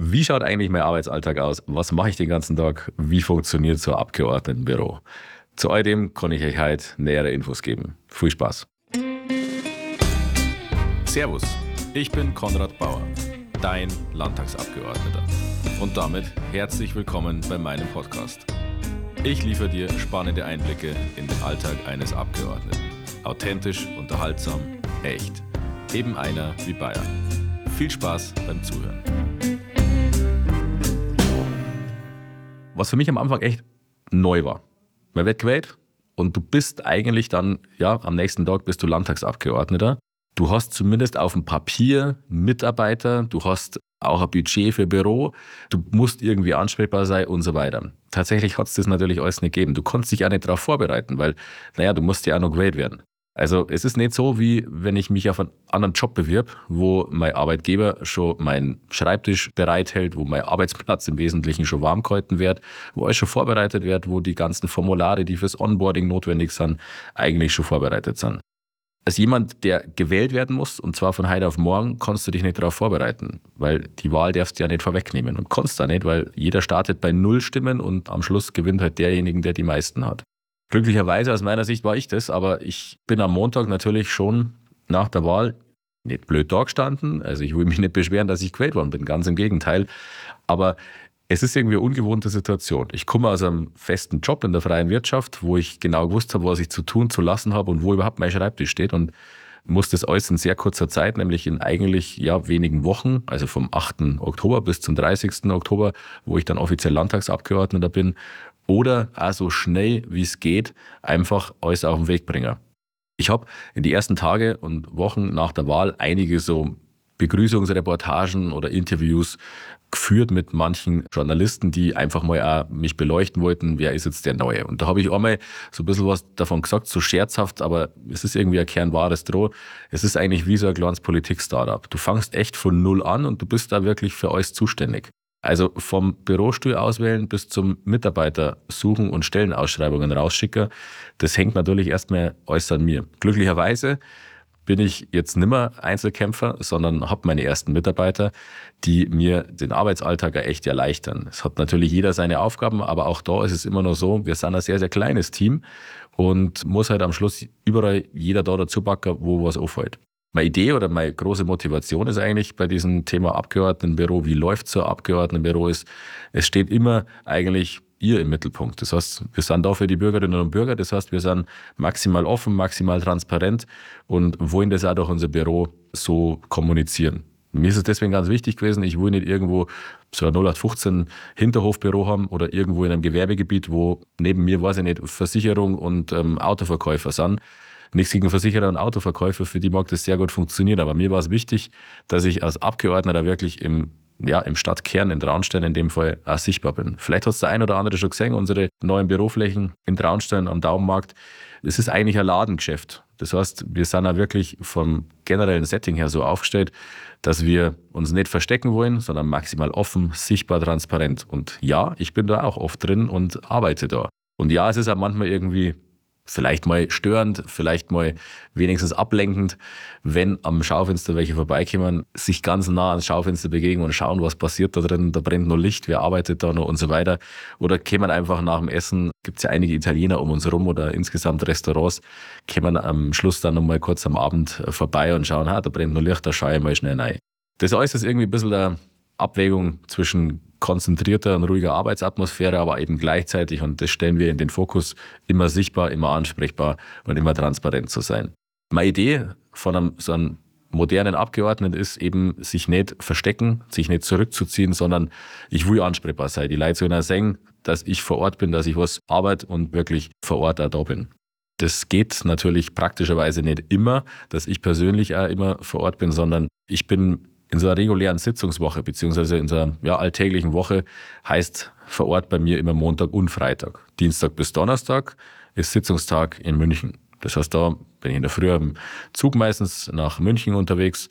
Wie schaut eigentlich mein Arbeitsalltag aus? Was mache ich den ganzen Tag? Wie funktioniert so ein Abgeordnetenbüro? Zu all dem kann ich euch heute nähere Infos geben. Viel Spaß. Servus, ich bin Konrad Bauer, dein Landtagsabgeordneter. Und damit herzlich willkommen bei meinem Podcast. Ich liefere dir spannende Einblicke in den Alltag eines Abgeordneten. Authentisch, unterhaltsam, echt. Eben einer wie Bayern. Viel Spaß beim Zuhören. Was für mich am Anfang echt neu war. Man wird gewählt und du bist eigentlich dann, ja, am nächsten Tag bist du Landtagsabgeordneter. Du hast zumindest auf dem Papier Mitarbeiter, du hast auch ein Budget für Büro, du musst irgendwie ansprechbar sein und so weiter. Tatsächlich hat es das natürlich alles nicht gegeben. Du konntest dich auch nicht darauf vorbereiten, weil, naja, du musst ja auch noch gewählt werden. Also es ist nicht so, wie wenn ich mich auf einen anderen Job bewirb, wo mein Arbeitgeber schon meinen Schreibtisch bereithält, wo mein Arbeitsplatz im Wesentlichen schon warm gehalten wird, wo alles schon vorbereitet wird, wo die ganzen Formulare, die fürs Onboarding notwendig sind, eigentlich schon vorbereitet sind. Als jemand, der gewählt werden muss, und zwar von heute auf morgen, kannst du dich nicht darauf vorbereiten, weil die Wahl darfst du ja nicht vorwegnehmen und kannst da nicht, weil jeder startet bei null Stimmen und am Schluss gewinnt halt derjenige, der die meisten hat. Glücklicherweise aus meiner Sicht war ich das, aber ich bin am Montag natürlich schon nach der Wahl nicht blöd da gestanden. Also ich will mich nicht beschweren, dass ich gewählt worden bin, ganz im Gegenteil. Aber es ist irgendwie eine ungewohnte Situation. Ich komme aus einem festen Job in der freien Wirtschaft, wo ich genau gewusst habe, was ich zu tun, zu lassen habe und wo überhaupt mein Schreibtisch steht und muss das alles in sehr kurzer Zeit, nämlich in eigentlich ja wenigen Wochen, also vom 8. Oktober bis zum 30. Oktober, wo ich dann offiziell Landtagsabgeordneter bin, oder auch so schnell wie es geht, einfach alles auf den Weg bringen. Ich habe in die ersten Tage und Wochen nach der Wahl einige so Begrüßungsreportagen oder Interviews geführt mit manchen Journalisten, die einfach mal auch mich beleuchten wollten, wer ist jetzt der Neue. Und da habe ich einmal so ein bisschen was davon gesagt, so scherzhaft, aber es ist irgendwie ein kernwahres Droh. Es ist eigentlich wie so ein kleines Politik-Startup. Du fangst echt von Null an und du bist da wirklich für alles zuständig. Also vom Bürostuhl auswählen bis zum Mitarbeiter suchen und Stellenausschreibungen rausschicken, das hängt natürlich erstmal alles an mir. Glücklicherweise bin ich jetzt nimmer Einzelkämpfer, sondern habe meine ersten Mitarbeiter, die mir den Arbeitsalltag echt erleichtern. Es hat natürlich jeder seine Aufgaben, aber auch da ist es immer noch so, wir sind ein sehr, sehr kleines Team und muss halt am Schluss überall jeder da dazu backen, wo was auffällt. Meine Idee oder meine große Motivation ist eigentlich bei diesem Thema Abgeordnetenbüro, wie läuft so ein Abgeordnetenbüro, ist, es steht immer eigentlich ihr im Mittelpunkt. Das heißt, wir sind da für die Bürgerinnen und Bürger. Das heißt, wir sind maximal offen, maximal transparent und wollen das auch durch unser Büro so kommunizieren. Mir ist es deswegen ganz wichtig gewesen, ich will nicht irgendwo so ein 0815 Hinterhofbüro haben oder irgendwo in einem Gewerbegebiet, wo neben mir, weiß ich nicht, Versicherung und ähm, Autoverkäufer sind Nichts gegen Versicherer und Autoverkäufer, für die mag das sehr gut funktionieren. Aber mir war es wichtig, dass ich als Abgeordneter wirklich im ja, im Stadtkern in Traunstein in dem Fall auch sichtbar bin. Vielleicht hat es der ein oder andere schon gesehen, unsere neuen Büroflächen in Traunstein am Daumenmarkt. Es ist eigentlich ein Ladengeschäft. Das heißt, wir sind auch wirklich vom generellen Setting her so aufgestellt, dass wir uns nicht verstecken wollen, sondern maximal offen, sichtbar, transparent. Und ja, ich bin da auch oft drin und arbeite da. Und ja, es ist auch manchmal irgendwie vielleicht mal störend, vielleicht mal wenigstens ablenkend, wenn am Schaufenster welche vorbeikommen, sich ganz nah ans Schaufenster begegnen und schauen, was passiert da drin, da brennt nur Licht, wer arbeitet da noch und so weiter. Oder kämen einfach nach dem Essen, gibt es ja einige Italiener um uns herum oder insgesamt Restaurants, kämen am Schluss dann nochmal kurz am Abend vorbei und schauen, ha, da brennt nur Licht, da schaue ich mal schnell rein. Das alles ist irgendwie ein bisschen der Abwägung zwischen konzentrierter und ruhiger Arbeitsatmosphäre, aber eben gleichzeitig, und das stellen wir in den Fokus, immer sichtbar, immer ansprechbar und immer transparent zu sein. Meine Idee von einem, so einem modernen Abgeordneten ist eben, sich nicht verstecken, sich nicht zurückzuziehen, sondern ich will ansprechbar sein. Die Leute sollen sehen, dass ich vor Ort bin, dass ich was arbeite und wirklich vor Ort auch da bin. Das geht natürlich praktischerweise nicht immer, dass ich persönlich auch immer vor Ort bin, sondern ich bin in so einer regulären Sitzungswoche, beziehungsweise in so einer ja, alltäglichen Woche, heißt vor Ort bei mir immer Montag und Freitag. Dienstag bis Donnerstag ist Sitzungstag in München. Das heißt, da bin ich in der Früh am Zug meistens nach München unterwegs,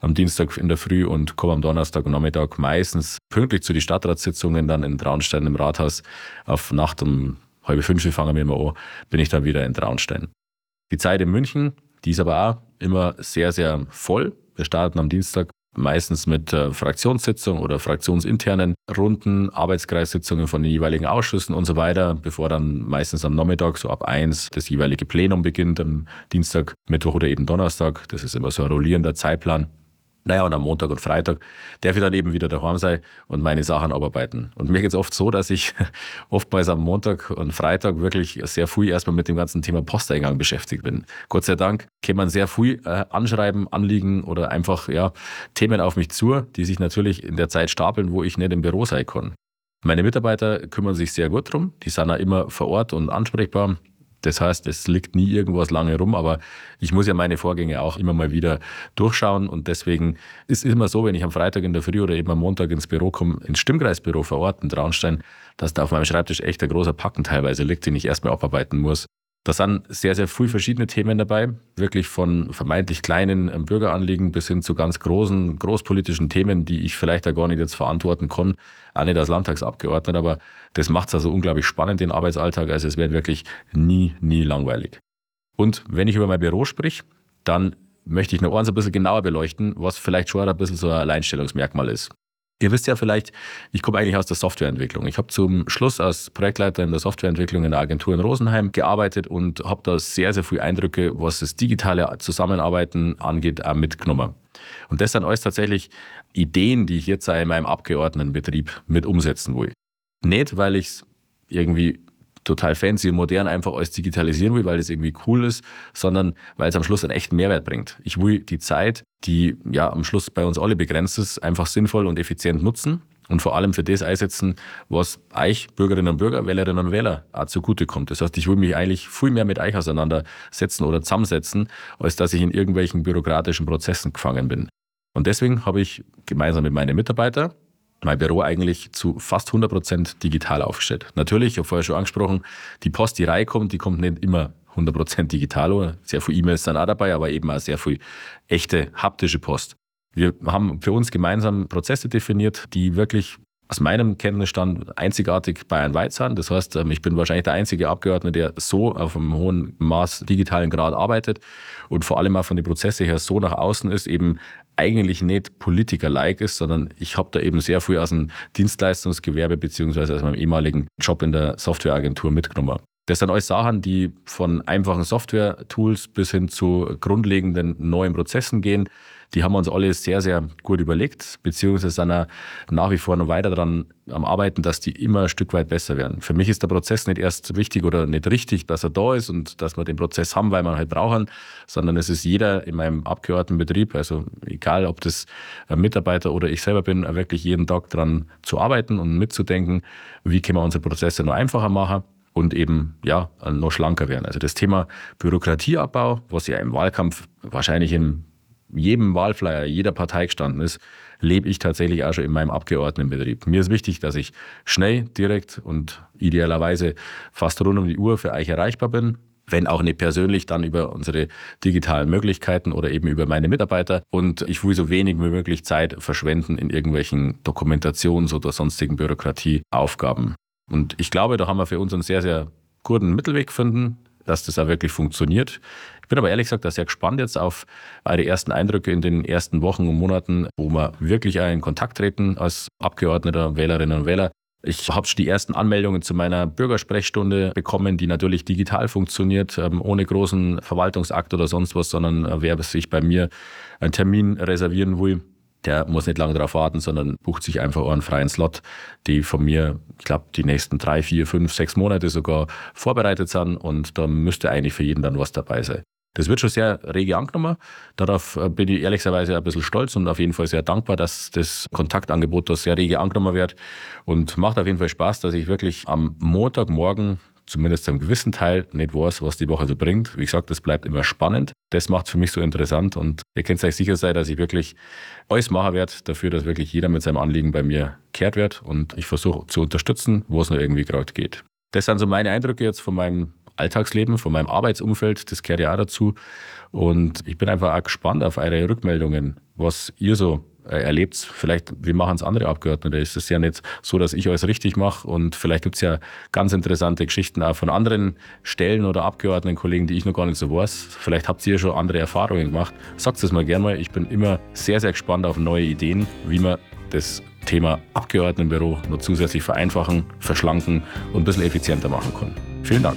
am Dienstag in der Früh und komme am Donnerstag und Nachmittag meistens pünktlich zu den Stadtratssitzungen dann in Traunstein im Rathaus. Auf Nacht um halb fünf fangen wir immer an, bin ich dann wieder in Traunstein. Die Zeit in München, die ist aber auch immer sehr, sehr voll. Wir starten am Dienstag meistens mit äh, Fraktionssitzungen oder fraktionsinternen Runden, Arbeitskreissitzungen von den jeweiligen Ausschüssen und so weiter, bevor dann meistens am Nachmittag so ab eins das jeweilige Plenum beginnt, am Dienstag, Mittwoch oder eben Donnerstag. Das ist immer so ein rollierender Zeitplan. Naja, und am Montag und Freitag darf ich dann eben wieder daheim sein und meine Sachen abarbeiten. Und mir geht es oft so, dass ich oftmals am Montag und Freitag wirklich sehr früh erstmal mit dem ganzen Thema Posteingang beschäftigt bin. Gott sei Dank kann man sehr früh äh, anschreiben, anliegen oder einfach ja, Themen auf mich zu, die sich natürlich in der Zeit stapeln, wo ich nicht im Büro sein kann. Meine Mitarbeiter kümmern sich sehr gut drum. Die sind auch immer vor Ort und ansprechbar. Das heißt, es liegt nie irgendwas lange rum, aber ich muss ja meine Vorgänge auch immer mal wieder durchschauen und deswegen ist es immer so, wenn ich am Freitag in der Früh oder eben am Montag ins Büro komme, ins Stimmkreisbüro vor Ort in Traunstein, dass da auf meinem Schreibtisch echt ein großer Packen teilweise liegt, den ich erstmal abarbeiten muss. Da sind sehr, sehr früh verschiedene Themen dabei, wirklich von vermeintlich kleinen ähm, Bürgeranliegen bis hin zu ganz großen, großpolitischen Themen, die ich vielleicht auch gar nicht jetzt verantworten kann, auch nicht als Landtagsabgeordneter, aber das macht es also unglaublich spannend, den Arbeitsalltag. Also es wird wirklich nie, nie langweilig. Und wenn ich über mein Büro sprich, dann möchte ich noch eins ein bisschen genauer beleuchten, was vielleicht schon ein bisschen so ein Alleinstellungsmerkmal ist. Ihr wisst ja vielleicht, ich komme eigentlich aus der Softwareentwicklung. Ich habe zum Schluss als Projektleiter in der Softwareentwicklung in der Agentur in Rosenheim gearbeitet und habe da sehr, sehr viele Eindrücke, was das digitale Zusammenarbeiten angeht, auch mitgenommen. Und das sind alles tatsächlich Ideen, die ich jetzt in meinem Abgeordnetenbetrieb mit umsetzen will. Nicht, weil ich es irgendwie total fancy und modern einfach alles digitalisieren will, weil das irgendwie cool ist, sondern weil es am Schluss einen echten Mehrwert bringt. Ich will die Zeit, die ja am Schluss bei uns alle begrenzt ist, einfach sinnvoll und effizient nutzen und vor allem für das einsetzen, was euch Bürgerinnen und Bürger, Wählerinnen und Wähler auch zugutekommt. Das heißt, ich will mich eigentlich viel mehr mit euch auseinandersetzen oder zusammensetzen, als dass ich in irgendwelchen bürokratischen Prozessen gefangen bin. Und deswegen habe ich gemeinsam mit meinen Mitarbeitern mein Büro eigentlich zu fast 100 Prozent digital aufgestellt. Natürlich, ich habe vorher schon angesprochen, die Post, die reinkommt, die kommt nicht immer 100 Prozent digital. Sehr viele E-Mails sind auch dabei, aber eben auch sehr viel echte haptische Post. Wir haben für uns gemeinsam Prozesse definiert, die wirklich aus meinem Kenntnisstand einzigartig bayernweit sind. Das heißt, ähm, ich bin wahrscheinlich der einzige Abgeordnete, der so auf einem hohen Maß digitalen Grad arbeitet und vor allem auch von den Prozessen her so nach außen ist, eben eigentlich nicht Politiker-like ist, sondern ich habe da eben sehr früh aus dem Dienstleistungsgewerbe beziehungsweise aus meinem ehemaligen Job in der Softwareagentur mitgenommen. Das sind alles Sachen, die von einfachen Software-Tools bis hin zu grundlegenden neuen Prozessen gehen. Die haben wir uns alle sehr, sehr gut überlegt, beziehungsweise sind auch nach wie vor noch weiter daran am Arbeiten, dass die immer ein Stück weit besser werden. Für mich ist der Prozess nicht erst wichtig oder nicht richtig, dass er da ist und dass wir den Prozess haben, weil wir halt brauchen, sondern es ist jeder in meinem Abgeordnetenbetrieb, also egal ob das ein Mitarbeiter oder ich selber bin, wirklich jeden Tag daran zu arbeiten und mitzudenken, wie können wir unsere Prozesse noch einfacher machen und eben ja noch schlanker werden. Also das Thema Bürokratieabbau, was ja im Wahlkampf wahrscheinlich in jedem Wahlflyer jeder Partei gestanden ist, lebe ich tatsächlich auch schon in meinem Abgeordnetenbetrieb. Mir ist wichtig, dass ich schnell, direkt und idealerweise fast rund um die Uhr für euch erreichbar bin. Wenn auch nicht persönlich, dann über unsere digitalen Möglichkeiten oder eben über meine Mitarbeiter. Und ich will so wenig wie möglich Zeit verschwenden in irgendwelchen Dokumentations- oder sonstigen Bürokratieaufgaben. Und ich glaube, da haben wir für uns einen sehr, sehr guten Mittelweg gefunden, dass das auch wirklich funktioniert. Ich bin aber ehrlich gesagt auch sehr gespannt jetzt auf eure ersten Eindrücke in den ersten Wochen und Monaten, wo wir wirklich in Kontakt treten als Abgeordneter, Wählerinnen und Wähler. Ich habe schon die ersten Anmeldungen zu meiner Bürgersprechstunde bekommen, die natürlich digital funktioniert, ähm, ohne großen Verwaltungsakt oder sonst was, sondern äh, wer sich bei mir einen Termin reservieren will, der muss nicht lange darauf warten, sondern bucht sich einfach einen freien Slot, die von mir, ich glaube, die nächsten drei, vier, fünf, sechs Monate sogar vorbereitet sind und da müsste eigentlich für jeden dann was dabei sein. Das wird schon sehr rege angenommen. Darauf äh, bin ich ehrlicherweise ein bisschen stolz und auf jeden Fall sehr dankbar, dass das Kontaktangebot da sehr rege angenommen wird. Und macht auf jeden Fall Spaß, dass ich wirklich am Montagmorgen zumindest einem gewissen Teil nicht weiß, was die Woche so bringt. Wie gesagt, das bleibt immer spannend. Das macht es für mich so interessant und ihr könnt euch sicher sein, dass ich wirklich alles machen werde dafür, dass wirklich jeder mit seinem Anliegen bei mir kehrt wird und ich versuche zu unterstützen, wo es nur irgendwie gerade geht. Das sind so meine Eindrücke jetzt von meinem Alltagsleben, von meinem Arbeitsumfeld. Das gehört ja auch dazu. Und ich bin einfach auch gespannt auf eure Rückmeldungen, was ihr so äh, erlebt vielleicht, wie machen es andere Abgeordnete. Es ist ja nicht so, dass ich alles richtig mache und vielleicht gibt es ja ganz interessante Geschichten auch von anderen Stellen oder Abgeordnetenkollegen, die ich noch gar nicht so weiß. Vielleicht habt ihr schon andere Erfahrungen gemacht. Sagt es mal gerne mal. Ich bin immer sehr, sehr gespannt auf neue Ideen, wie man das Thema Abgeordnetenbüro noch zusätzlich vereinfachen, verschlanken und ein bisschen effizienter machen kann. Vielen Dank.